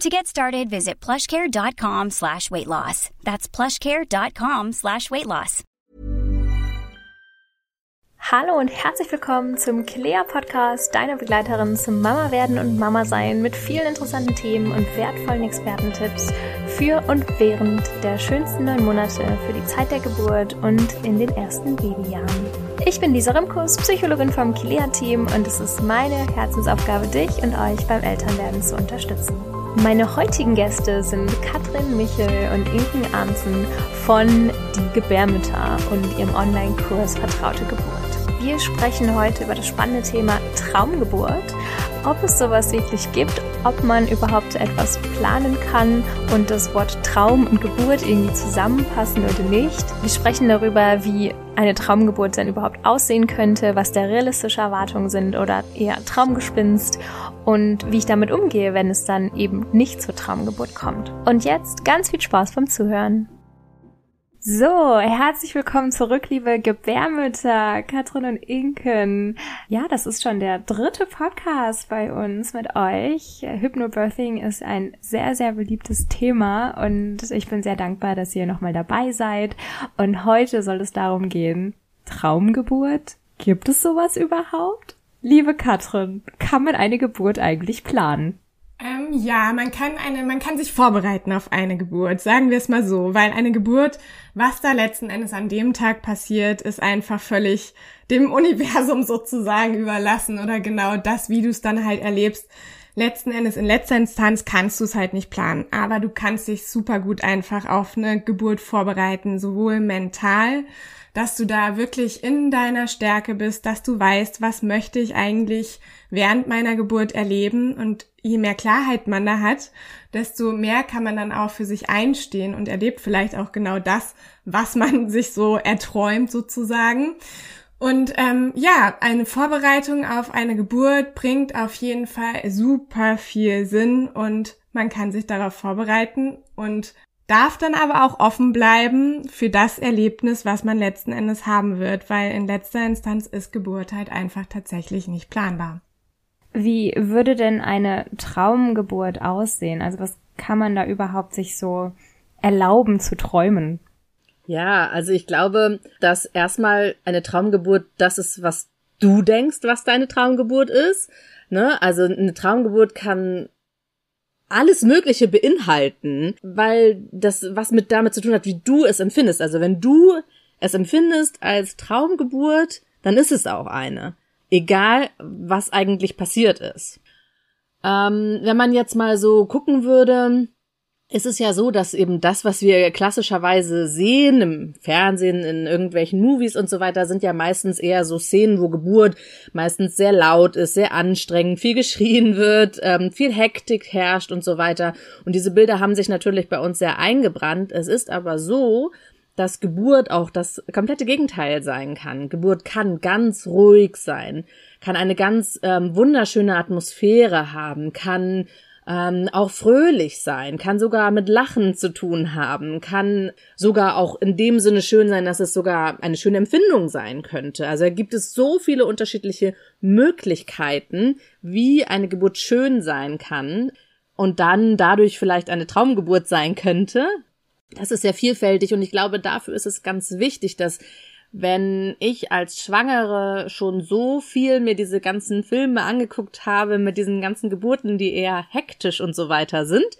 To get started, visit plushcare.com slash weight loss. That's plushcare.com slash weight loss. Hallo und herzlich willkommen zum Kilea Podcast, deiner Begleiterin zum Mama werden und Mama sein mit vielen interessanten Themen und wertvollen Expertentipps für und während der schönsten neun Monate für die Zeit der Geburt und in den ersten Babyjahren. Ich bin Lisa Rimkus, Psychologin vom Kilea Team und es ist meine Herzensaufgabe, dich und euch beim Elternwerden zu unterstützen. Meine heutigen Gäste sind Katrin Michel und Inken Arnzen von Die Gebärmütter und ihrem Online-Kurs Vertraute Geburt. Wir sprechen heute über das spannende Thema Traumgeburt, ob es sowas wirklich gibt, ob man überhaupt etwas planen kann und das Wort Traum und Geburt irgendwie zusammenpassen oder nicht. Wir sprechen darüber, wie eine Traumgeburt dann überhaupt aussehen könnte, was da realistische Erwartungen sind oder eher Traumgespinst und wie ich damit umgehe, wenn es dann eben nicht zur Traumgeburt kommt. Und jetzt ganz viel Spaß beim Zuhören. So, herzlich willkommen zurück, liebe Gebärmütter, Katrin und Inken. Ja, das ist schon der dritte Podcast bei uns mit euch. Hypnobirthing ist ein sehr, sehr beliebtes Thema und ich bin sehr dankbar, dass ihr nochmal dabei seid. Und heute soll es darum gehen, Traumgeburt? Gibt es sowas überhaupt? Liebe Katrin, kann man eine Geburt eigentlich planen? Ähm, ja, man kann eine, man kann sich vorbereiten auf eine Geburt, sagen wir es mal so, weil eine Geburt, was da letzten Endes an dem Tag passiert, ist einfach völlig dem Universum sozusagen überlassen oder genau das, wie du es dann halt erlebst. Letzten Endes, in letzter Instanz kannst du es halt nicht planen, aber du kannst dich super gut einfach auf eine Geburt vorbereiten, sowohl mental, dass du da wirklich in deiner Stärke bist, dass du weißt, was möchte ich eigentlich während meiner Geburt erleben und je mehr Klarheit man da hat, desto mehr kann man dann auch für sich einstehen und erlebt vielleicht auch genau das, was man sich so erträumt sozusagen. Und ähm, ja, eine Vorbereitung auf eine Geburt bringt auf jeden Fall super viel Sinn und man kann sich darauf vorbereiten und darf dann aber auch offen bleiben für das Erlebnis, was man letzten Endes haben wird, weil in letzter Instanz ist Geburt halt einfach tatsächlich nicht planbar. Wie würde denn eine Traumgeburt aussehen? Also was kann man da überhaupt sich so erlauben zu träumen? Ja, also ich glaube, dass erstmal eine Traumgeburt das ist, was du denkst, was deine Traumgeburt ist. Ne? Also eine Traumgeburt kann alles Mögliche beinhalten, weil das was mit damit zu tun hat, wie du es empfindest. Also wenn du es empfindest als Traumgeburt, dann ist es auch eine. Egal, was eigentlich passiert ist. Ähm, wenn man jetzt mal so gucken würde, ist es ja so, dass eben das, was wir klassischerweise sehen im Fernsehen, in irgendwelchen Movies und so weiter, sind ja meistens eher so Szenen, wo Geburt meistens sehr laut ist, sehr anstrengend, viel geschrien wird, ähm, viel Hektik herrscht und so weiter. Und diese Bilder haben sich natürlich bei uns sehr eingebrannt. Es ist aber so, dass Geburt auch das komplette Gegenteil sein kann. Geburt kann ganz ruhig sein, kann eine ganz ähm, wunderschöne Atmosphäre haben, kann ähm, auch fröhlich sein, kann sogar mit Lachen zu tun haben, kann sogar auch in dem Sinne schön sein, dass es sogar eine schöne Empfindung sein könnte. Also da gibt es so viele unterschiedliche Möglichkeiten, wie eine Geburt schön sein kann und dann dadurch vielleicht eine Traumgeburt sein könnte. Das ist sehr vielfältig und ich glaube, dafür ist es ganz wichtig, dass wenn ich als Schwangere schon so viel mir diese ganzen Filme angeguckt habe mit diesen ganzen Geburten, die eher hektisch und so weiter sind,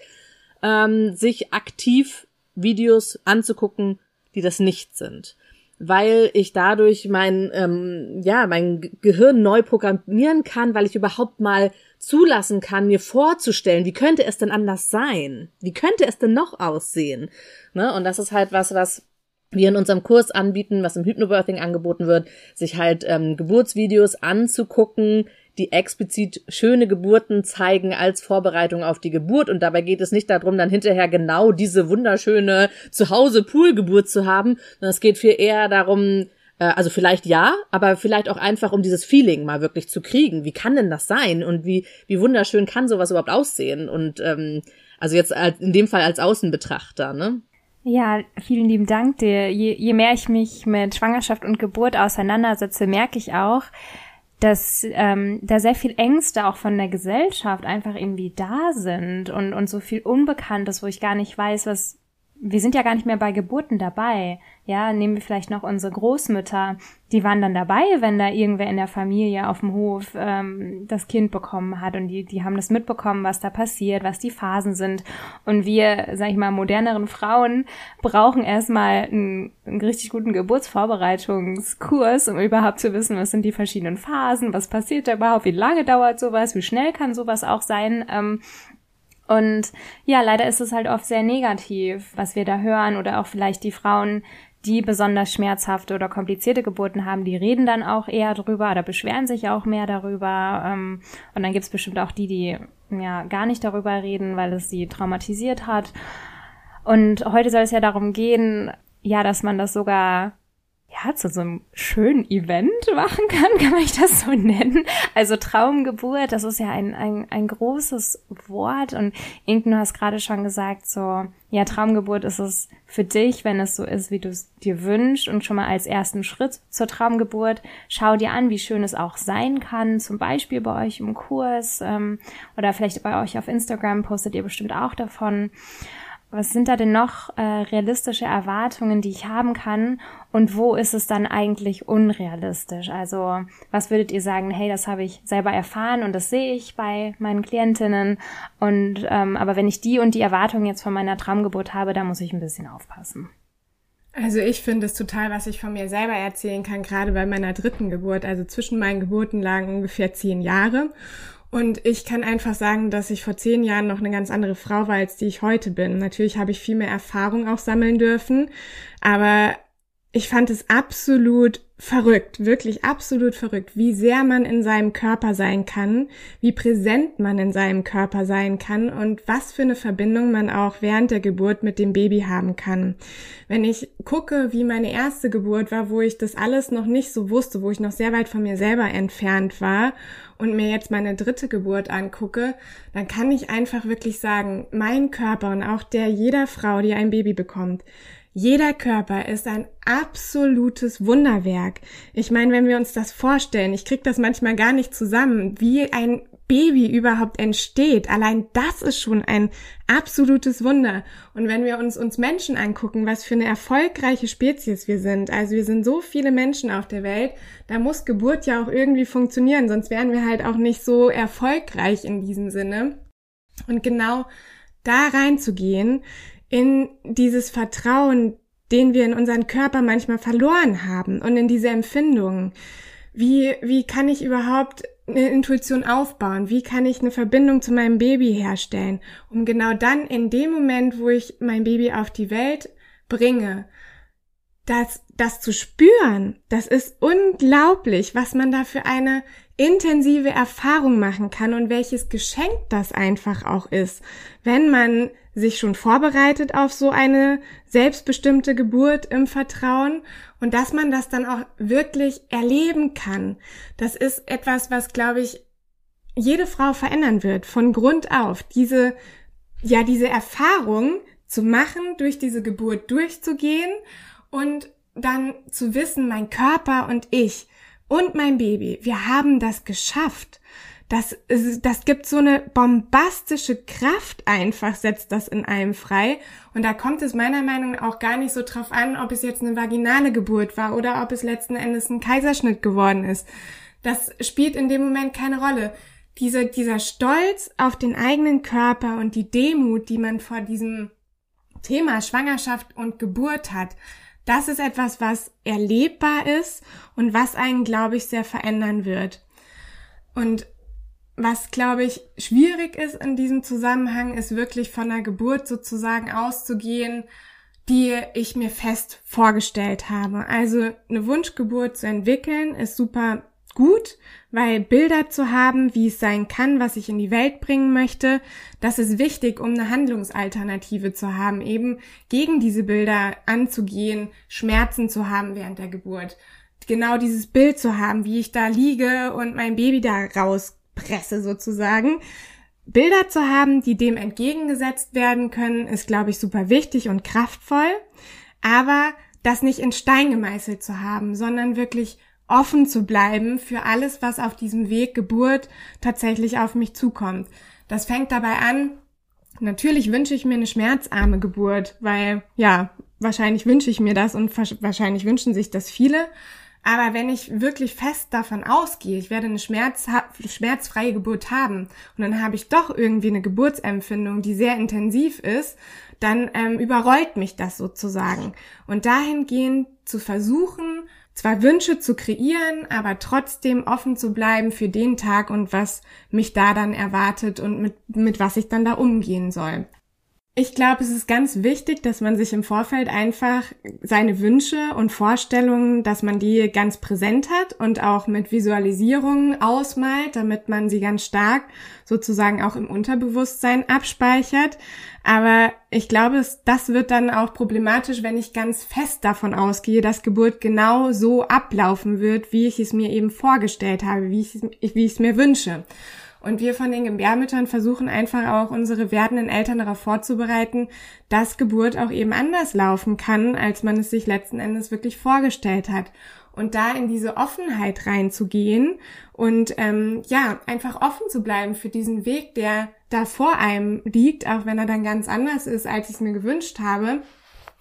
ähm, sich aktiv Videos anzugucken, die das nicht sind. weil ich dadurch mein, ähm, ja, mein Gehirn neu programmieren kann, weil ich überhaupt mal zulassen kann, mir vorzustellen, wie könnte es denn anders sein? Wie könnte es denn noch aussehen? Ne? Und das ist halt was, was wir in unserem Kurs anbieten, was im Hypnobirthing angeboten wird, sich halt ähm, Geburtsvideos anzugucken, die explizit schöne Geburten zeigen als Vorbereitung auf die Geburt. Und dabei geht es nicht darum, dann hinterher genau diese wunderschöne Zuhause-Pool-Geburt zu haben, sondern es geht viel eher darum, also vielleicht ja, aber vielleicht auch einfach um dieses Feeling mal wirklich zu kriegen. Wie kann denn das sein und wie wie wunderschön kann sowas überhaupt aussehen? Und ähm, also jetzt in dem Fall als Außenbetrachter, ne? Ja, vielen lieben Dank dir. Je, je mehr ich mich mit Schwangerschaft und Geburt auseinandersetze, merke ich auch, dass ähm, da sehr viel Ängste auch von der Gesellschaft einfach irgendwie da sind und, und so viel Unbekanntes, wo ich gar nicht weiß, was wir sind ja gar nicht mehr bei Geburten dabei. Ja, nehmen wir vielleicht noch unsere Großmütter, die waren dann dabei, wenn da irgendwer in der Familie auf dem Hof ähm, das Kind bekommen hat und die, die haben das mitbekommen, was da passiert, was die Phasen sind. Und wir, sag ich mal, moderneren Frauen brauchen erstmal einen, einen richtig guten Geburtsvorbereitungskurs, um überhaupt zu wissen, was sind die verschiedenen Phasen, was passiert da überhaupt, wie lange dauert sowas, wie schnell kann sowas auch sein. Ähm, und ja, leider ist es halt oft sehr negativ, was wir da hören oder auch vielleicht die Frauen, die besonders schmerzhafte oder komplizierte Geburten haben, die reden dann auch eher drüber oder beschweren sich auch mehr darüber. Ähm, und dann gibt's bestimmt auch die, die ja gar nicht darüber reden, weil es sie traumatisiert hat. Und heute soll es ja darum gehen, ja, dass man das sogar ja, zu so einem schönen Event machen kann, kann man das so nennen. Also Traumgeburt, das ist ja ein, ein, ein großes Wort und Inken, du hast gerade schon gesagt, so, ja, Traumgeburt ist es für dich, wenn es so ist, wie du es dir wünschst und schon mal als ersten Schritt zur Traumgeburt, schau dir an, wie schön es auch sein kann, zum Beispiel bei euch im Kurs ähm, oder vielleicht bei euch auf Instagram postet ihr bestimmt auch davon. Was sind da denn noch äh, realistische Erwartungen, die ich haben kann? Und wo ist es dann eigentlich unrealistisch? Also was würdet ihr sagen, hey, das habe ich selber erfahren und das sehe ich bei meinen Klientinnen. Und ähm, aber wenn ich die und die Erwartungen jetzt von meiner Traumgeburt habe, da muss ich ein bisschen aufpassen. Also ich finde es total, was ich von mir selber erzählen kann, gerade bei meiner dritten Geburt. Also zwischen meinen Geburten lagen ungefähr zehn Jahre. Und ich kann einfach sagen, dass ich vor zehn Jahren noch eine ganz andere Frau war, als die ich heute bin. Natürlich habe ich viel mehr Erfahrung auch sammeln dürfen, aber ich fand es absolut verrückt, wirklich absolut verrückt, wie sehr man in seinem Körper sein kann, wie präsent man in seinem Körper sein kann und was für eine Verbindung man auch während der Geburt mit dem Baby haben kann. Wenn ich gucke, wie meine erste Geburt war, wo ich das alles noch nicht so wusste, wo ich noch sehr weit von mir selber entfernt war und mir jetzt meine dritte Geburt angucke, dann kann ich einfach wirklich sagen, mein Körper und auch der jeder Frau, die ein Baby bekommt, jeder Körper ist ein absolutes Wunderwerk. Ich meine, wenn wir uns das vorstellen, ich krieg das manchmal gar nicht zusammen, wie ein Baby überhaupt entsteht. Allein das ist schon ein absolutes Wunder. Und wenn wir uns uns Menschen angucken, was für eine erfolgreiche Spezies wir sind, also wir sind so viele Menschen auf der Welt, da muss Geburt ja auch irgendwie funktionieren, sonst wären wir halt auch nicht so erfolgreich in diesem Sinne. Und genau da reinzugehen, in dieses Vertrauen, den wir in unseren Körper manchmal verloren haben und in diese Empfindungen. Wie, wie kann ich überhaupt eine Intuition aufbauen? Wie kann ich eine Verbindung zu meinem Baby herstellen, um genau dann in dem Moment, wo ich mein Baby auf die Welt bringe, das, das zu spüren, das ist unglaublich, was man da für eine intensive Erfahrung machen kann und welches Geschenk das einfach auch ist, wenn man sich schon vorbereitet auf so eine selbstbestimmte Geburt im Vertrauen und dass man das dann auch wirklich erleben kann. Das ist etwas, was, glaube ich, jede Frau verändern wird, von Grund auf. Diese, ja, diese Erfahrung zu machen, durch diese Geburt durchzugehen und dann zu wissen, mein Körper und ich und mein Baby, wir haben das geschafft. Das, das gibt so eine bombastische Kraft einfach, setzt das in einem frei. Und da kommt es meiner Meinung nach auch gar nicht so drauf an, ob es jetzt eine vaginale Geburt war oder ob es letzten Endes ein Kaiserschnitt geworden ist. Das spielt in dem Moment keine Rolle. Diese, dieser Stolz auf den eigenen Körper und die Demut, die man vor diesem Thema Schwangerschaft und Geburt hat, das ist etwas, was erlebbar ist und was einen, glaube ich, sehr verändern wird. Und was, glaube ich, schwierig ist in diesem Zusammenhang, ist wirklich von der Geburt sozusagen auszugehen, die ich mir fest vorgestellt habe. Also eine Wunschgeburt zu entwickeln ist super gut, weil Bilder zu haben, wie es sein kann, was ich in die Welt bringen möchte, das ist wichtig, um eine Handlungsalternative zu haben, eben gegen diese Bilder anzugehen, Schmerzen zu haben während der Geburt. Genau dieses Bild zu haben, wie ich da liege und mein Baby da rauspresse sozusagen. Bilder zu haben, die dem entgegengesetzt werden können, ist, glaube ich, super wichtig und kraftvoll. Aber das nicht in Stein gemeißelt zu haben, sondern wirklich offen zu bleiben für alles, was auf diesem Weg Geburt tatsächlich auf mich zukommt. Das fängt dabei an, natürlich wünsche ich mir eine schmerzarme Geburt, weil ja, wahrscheinlich wünsche ich mir das und wahrscheinlich wünschen sich das viele. Aber wenn ich wirklich fest davon ausgehe, ich werde eine Schmerz, schmerzfreie Geburt haben und dann habe ich doch irgendwie eine Geburtsempfindung, die sehr intensiv ist, dann ähm, überrollt mich das sozusagen. Und dahingehend zu versuchen, zwar Wünsche zu kreieren, aber trotzdem offen zu bleiben für den Tag und was mich da dann erwartet und mit, mit was ich dann da umgehen soll. Ich glaube, es ist ganz wichtig, dass man sich im Vorfeld einfach seine Wünsche und Vorstellungen, dass man die ganz präsent hat und auch mit Visualisierungen ausmalt, damit man sie ganz stark sozusagen auch im Unterbewusstsein abspeichert. Aber ich glaube, das wird dann auch problematisch, wenn ich ganz fest davon ausgehe, dass Geburt genau so ablaufen wird, wie ich es mir eben vorgestellt habe, wie ich es, wie ich es mir wünsche. Und wir von den Gebärmüttern versuchen einfach auch unsere werdenden Eltern darauf vorzubereiten, dass Geburt auch eben anders laufen kann, als man es sich letzten Endes wirklich vorgestellt hat. Und da in diese Offenheit reinzugehen und ähm, ja, einfach offen zu bleiben für diesen Weg, der da vor einem liegt, auch wenn er dann ganz anders ist, als ich es mir gewünscht habe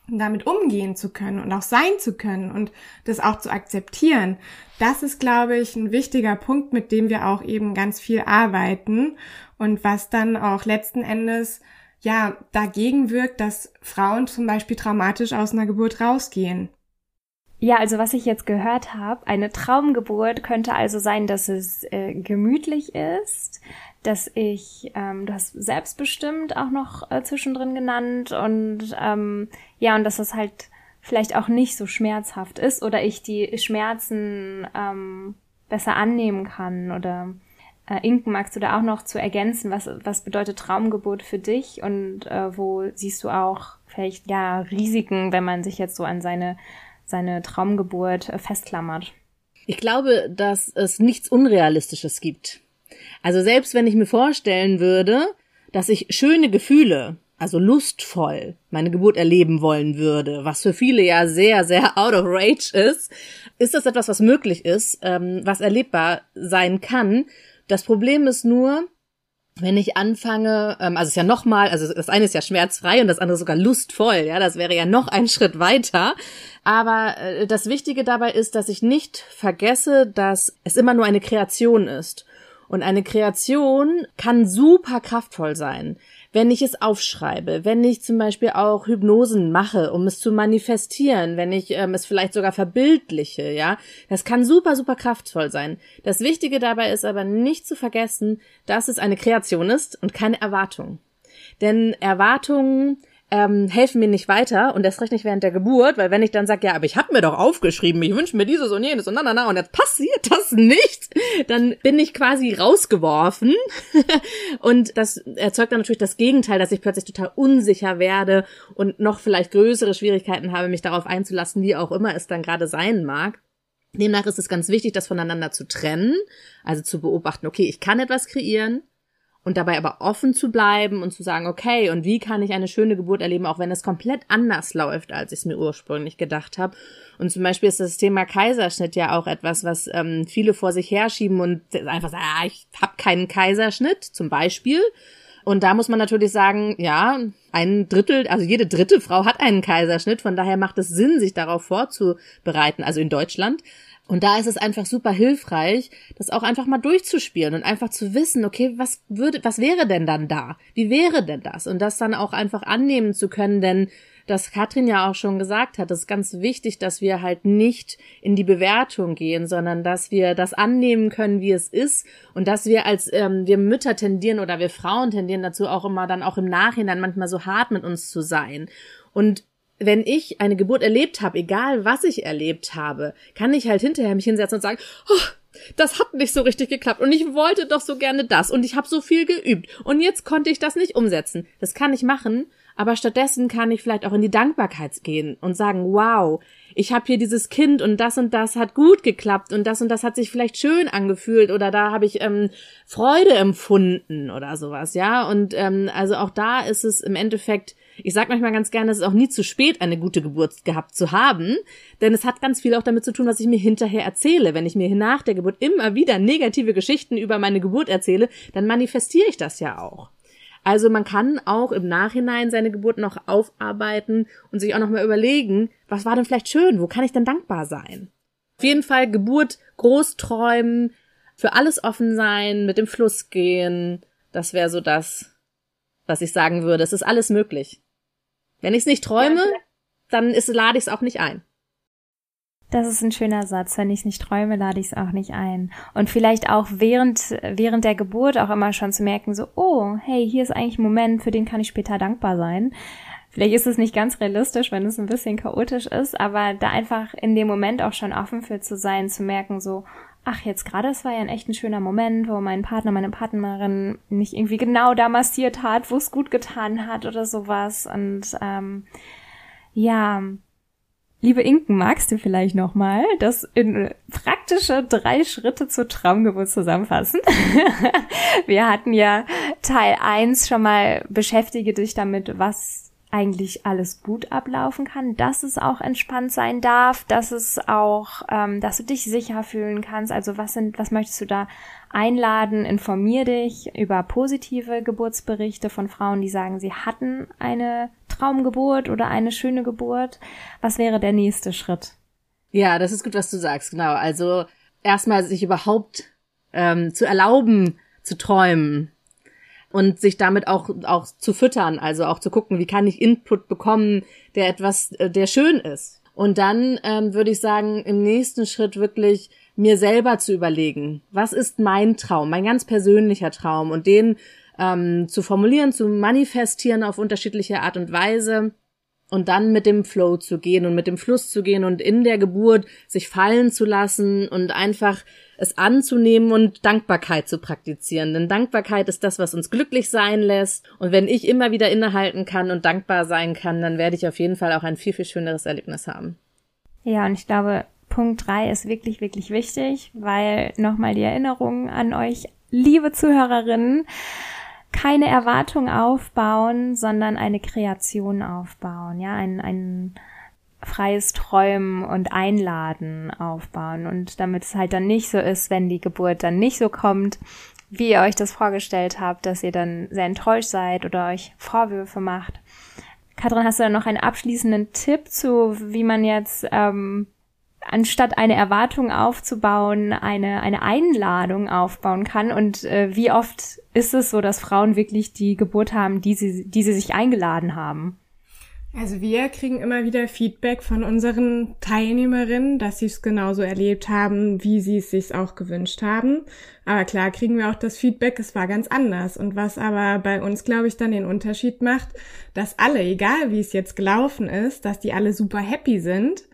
damit umgehen zu können und auch sein zu können und das auch zu akzeptieren. Das ist, glaube ich, ein wichtiger Punkt, mit dem wir auch eben ganz viel arbeiten und was dann auch letzten Endes ja dagegen wirkt, dass Frauen zum Beispiel traumatisch aus einer Geburt rausgehen. Ja, also was ich jetzt gehört habe, eine Traumgeburt könnte also sein, dass es äh, gemütlich ist, dass ich, ähm, du hast selbstbestimmt auch noch äh, zwischendrin genannt und ähm, ja, und dass es halt vielleicht auch nicht so schmerzhaft ist oder ich die Schmerzen ähm, besser annehmen kann oder äh, Inken, magst du da auch noch zu ergänzen, was, was bedeutet Traumgeburt für dich und äh, wo siehst du auch vielleicht ja Risiken, wenn man sich jetzt so an seine, seine Traumgeburt äh, festklammert? Ich glaube, dass es nichts Unrealistisches gibt. Also selbst wenn ich mir vorstellen würde, dass ich schöne Gefühle, also lustvoll, meine Geburt erleben wollen würde, was für viele ja sehr, sehr out of rage ist, ist das etwas, was möglich ist, ähm, was erlebbar sein kann. Das Problem ist nur, wenn ich anfange, ähm, also es ist ja nochmal, also das eine ist ja schmerzfrei und das andere sogar lustvoll, ja, das wäre ja noch ein Schritt weiter. Aber äh, das Wichtige dabei ist, dass ich nicht vergesse, dass es immer nur eine Kreation ist. Und eine Kreation kann super kraftvoll sein, wenn ich es aufschreibe, wenn ich zum Beispiel auch Hypnosen mache, um es zu manifestieren, wenn ich ähm, es vielleicht sogar verbildliche, ja. Das kann super, super kraftvoll sein. Das Wichtige dabei ist aber nicht zu vergessen, dass es eine Kreation ist und keine Erwartung. Denn Erwartungen ähm, helfen mir nicht weiter und erst recht nicht während der Geburt, weil wenn ich dann sage, ja, aber ich habe mir doch aufgeschrieben, ich wünsche mir dieses und jenes und na na na und jetzt passiert das nicht, dann bin ich quasi rausgeworfen und das erzeugt dann natürlich das Gegenteil, dass ich plötzlich total unsicher werde und noch vielleicht größere Schwierigkeiten habe, mich darauf einzulassen, wie auch immer es dann gerade sein mag. Demnach ist es ganz wichtig, das voneinander zu trennen, also zu beobachten, okay, ich kann etwas kreieren, und dabei aber offen zu bleiben und zu sagen, okay, und wie kann ich eine schöne Geburt erleben, auch wenn es komplett anders läuft, als ich es mir ursprünglich gedacht habe. Und zum Beispiel ist das Thema Kaiserschnitt ja auch etwas, was ähm, viele vor sich herschieben und einfach sagen, ah, ich habe keinen Kaiserschnitt, zum Beispiel. Und da muss man natürlich sagen, ja, ein Drittel, also jede dritte Frau hat einen Kaiserschnitt, von daher macht es Sinn, sich darauf vorzubereiten, also in Deutschland. Und da ist es einfach super hilfreich, das auch einfach mal durchzuspielen und einfach zu wissen, okay, was würde, was wäre denn dann da? Wie wäre denn das? Und das dann auch einfach annehmen zu können, denn das Katrin ja auch schon gesagt hat, es ist ganz wichtig, dass wir halt nicht in die Bewertung gehen, sondern dass wir das annehmen können, wie es ist und dass wir als ähm, wir Mütter tendieren oder wir Frauen tendieren dazu auch immer dann auch im Nachhinein manchmal so hart mit uns zu sein. Und wenn ich eine Geburt erlebt habe, egal was ich erlebt habe, kann ich halt hinterher mich hinsetzen und sagen, oh, das hat nicht so richtig geklappt und ich wollte doch so gerne das und ich habe so viel geübt und jetzt konnte ich das nicht umsetzen. Das kann ich machen, aber stattdessen kann ich vielleicht auch in die Dankbarkeit gehen und sagen, wow, ich habe hier dieses Kind und das und das hat gut geklappt und das und das hat sich vielleicht schön angefühlt oder da habe ich ähm, Freude empfunden oder sowas, ja. Und ähm, also auch da ist es im Endeffekt ich sage manchmal ganz gerne, es ist auch nie zu spät, eine gute Geburt gehabt zu haben, denn es hat ganz viel auch damit zu tun, was ich mir hinterher erzähle. Wenn ich mir nach der Geburt immer wieder negative Geschichten über meine Geburt erzähle, dann manifestiere ich das ja auch. Also man kann auch im Nachhinein seine Geburt noch aufarbeiten und sich auch noch mal überlegen, was war denn vielleicht schön, wo kann ich denn dankbar sein? Auf jeden Fall Geburt groß träumen, für alles offen sein, mit dem Fluss gehen, das wäre so das, was ich sagen würde. Es ist alles möglich. Wenn ich es nicht träume, dann ist, lade ich es auch nicht ein. Das ist ein schöner Satz. Wenn ich es nicht träume, lade ich es auch nicht ein. Und vielleicht auch während, während der Geburt auch immer schon zu merken, so, oh, hey, hier ist eigentlich ein Moment, für den kann ich später dankbar sein. Vielleicht ist es nicht ganz realistisch, wenn es ein bisschen chaotisch ist, aber da einfach in dem Moment auch schon offen für zu sein, zu merken, so, ach, jetzt gerade, es war ja ein echt ein schöner Moment, wo mein Partner, meine Partnerin mich irgendwie genau da massiert hat, wo es gut getan hat oder sowas. Und ähm, ja, liebe Inken, magst du vielleicht nochmal das in praktische drei Schritte zur Traumgeburt zusammenfassen? Wir hatten ja Teil eins schon mal beschäftige dich damit, was eigentlich alles gut ablaufen kann, dass es auch entspannt sein darf, dass es auch, ähm, dass du dich sicher fühlen kannst. Also was sind, was möchtest du da einladen? Informier dich über positive Geburtsberichte von Frauen, die sagen, sie hatten eine Traumgeburt oder eine schöne Geburt. Was wäre der nächste Schritt? Ja, das ist gut, was du sagst, genau. Also erstmal sich überhaupt ähm, zu erlauben, zu träumen, und sich damit auch auch zu füttern, also auch zu gucken, wie kann ich Input bekommen, der etwas, äh, der schön ist. Und dann ähm, würde ich sagen, im nächsten Schritt wirklich mir selber zu überlegen, was ist mein Traum, mein ganz persönlicher Traum und den ähm, zu formulieren, zu manifestieren auf unterschiedliche Art und Weise und dann mit dem Flow zu gehen und mit dem Fluss zu gehen und in der Geburt sich fallen zu lassen und einfach es anzunehmen und Dankbarkeit zu praktizieren. Denn Dankbarkeit ist das, was uns glücklich sein lässt. Und wenn ich immer wieder innehalten kann und dankbar sein kann, dann werde ich auf jeden Fall auch ein viel, viel schöneres Erlebnis haben. Ja, und ich glaube, Punkt drei ist wirklich, wirklich wichtig, weil nochmal die Erinnerung an euch, liebe Zuhörerinnen, keine Erwartung aufbauen, sondern eine Kreation aufbauen, ja, ein, ein freies Träumen und Einladen aufbauen und damit es halt dann nicht so ist, wenn die Geburt dann nicht so kommt, wie ihr euch das vorgestellt habt, dass ihr dann sehr enttäuscht seid oder euch Vorwürfe macht. Katrin, hast du da noch einen abschließenden Tipp zu, wie man jetzt ähm, anstatt eine Erwartung aufzubauen, eine, eine Einladung aufbauen kann. Und äh, wie oft ist es so, dass Frauen wirklich die Geburt haben, die sie, die sie sich eingeladen haben? Also wir kriegen immer wieder Feedback von unseren Teilnehmerinnen, dass sie es genauso erlebt haben, wie sie es sich auch gewünscht haben. Aber klar kriegen wir auch das Feedback, es war ganz anders. Und was aber bei uns, glaube ich, dann den Unterschied macht, dass alle, egal wie es jetzt gelaufen ist, dass die alle super happy sind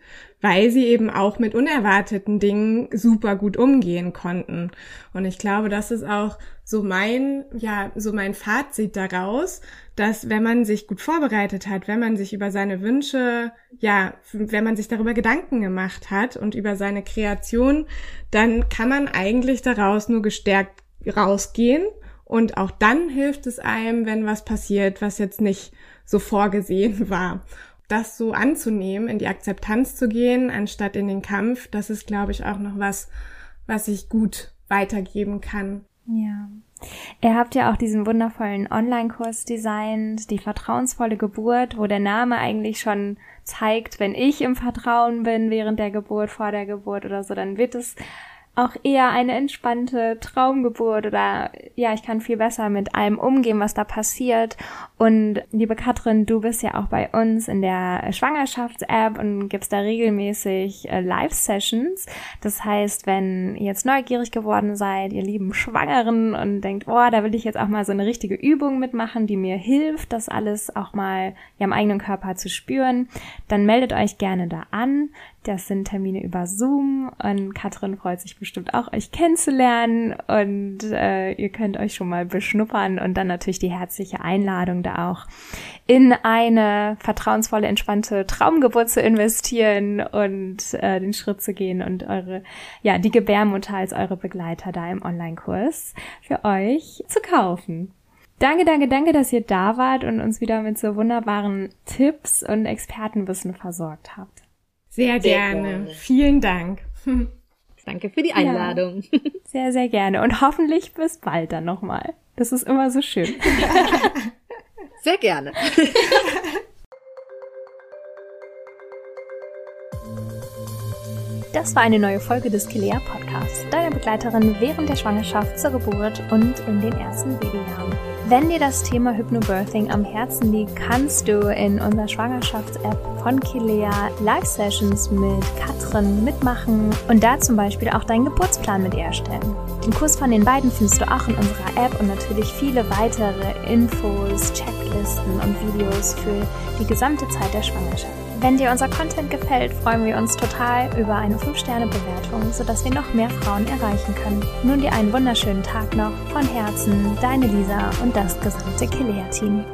weil sie eben auch mit unerwarteten Dingen super gut umgehen konnten. Und ich glaube, das ist auch so mein, ja, so mein Fazit daraus, dass wenn man sich gut vorbereitet hat, wenn man sich über seine Wünsche, ja, wenn man sich darüber Gedanken gemacht hat und über seine Kreation, dann kann man eigentlich daraus nur gestärkt rausgehen. Und auch dann hilft es einem, wenn was passiert, was jetzt nicht so vorgesehen war das so anzunehmen, in die Akzeptanz zu gehen, anstatt in den Kampf, das ist, glaube ich, auch noch was, was ich gut weitergeben kann. Ja. Ihr habt ja auch diesen wundervollen Online-Kurs designt, die vertrauensvolle Geburt, wo der Name eigentlich schon zeigt, wenn ich im Vertrauen bin während der Geburt, vor der Geburt oder so, dann wird es auch eher eine entspannte Traumgeburt oder ja, ich kann viel besser mit allem umgehen, was da passiert. Und liebe Katrin, du bist ja auch bei uns in der Schwangerschafts-App und gibst da regelmäßig äh, Live-Sessions. Das heißt, wenn ihr jetzt neugierig geworden seid, ihr lieben Schwangeren und denkt, oh, da will ich jetzt auch mal so eine richtige Übung mitmachen, die mir hilft, das alles auch mal ja, im eigenen Körper zu spüren, dann meldet euch gerne da an. Das sind Termine über Zoom und Katrin freut sich bestimmt auch, euch kennenzulernen und äh, ihr könnt euch schon mal beschnuppern und dann natürlich die herzliche Einladung da auch in eine vertrauensvolle, entspannte Traumgeburt zu investieren und äh, den Schritt zu gehen und eure, ja, die Gebärmutter als eure Begleiter da im Online-Kurs für euch zu kaufen. Danke, danke, danke, dass ihr da wart und uns wieder mit so wunderbaren Tipps und Expertenwissen versorgt habt. Sehr, sehr gerne. gerne. Vielen Dank. Danke für die Einladung. Ja, sehr, sehr gerne. Und hoffentlich bis bald dann nochmal. Das ist immer so schön. Sehr gerne. Das war eine neue Folge des Kilea Podcasts, deiner Begleiterin während der Schwangerschaft, zur Geburt und in den ersten Babyjahren. Wenn dir das Thema Hypnobirthing am Herzen liegt, kannst du in unserer Schwangerschafts-App von Kilea Live-Sessions mit Katrin mitmachen und da zum Beispiel auch deinen Geburtsplan mit ihr erstellen. Den Kurs von den beiden findest du auch in unserer App und natürlich viele weitere Infos, Checklisten und Videos für die gesamte Zeit der Schwangerschaft. Wenn dir unser Content gefällt, freuen wir uns total über eine 5-Sterne-Bewertung, sodass wir noch mehr Frauen erreichen können. Nun dir einen wunderschönen Tag noch. Von Herzen, deine Lisa und das gesamte Kilea-Team.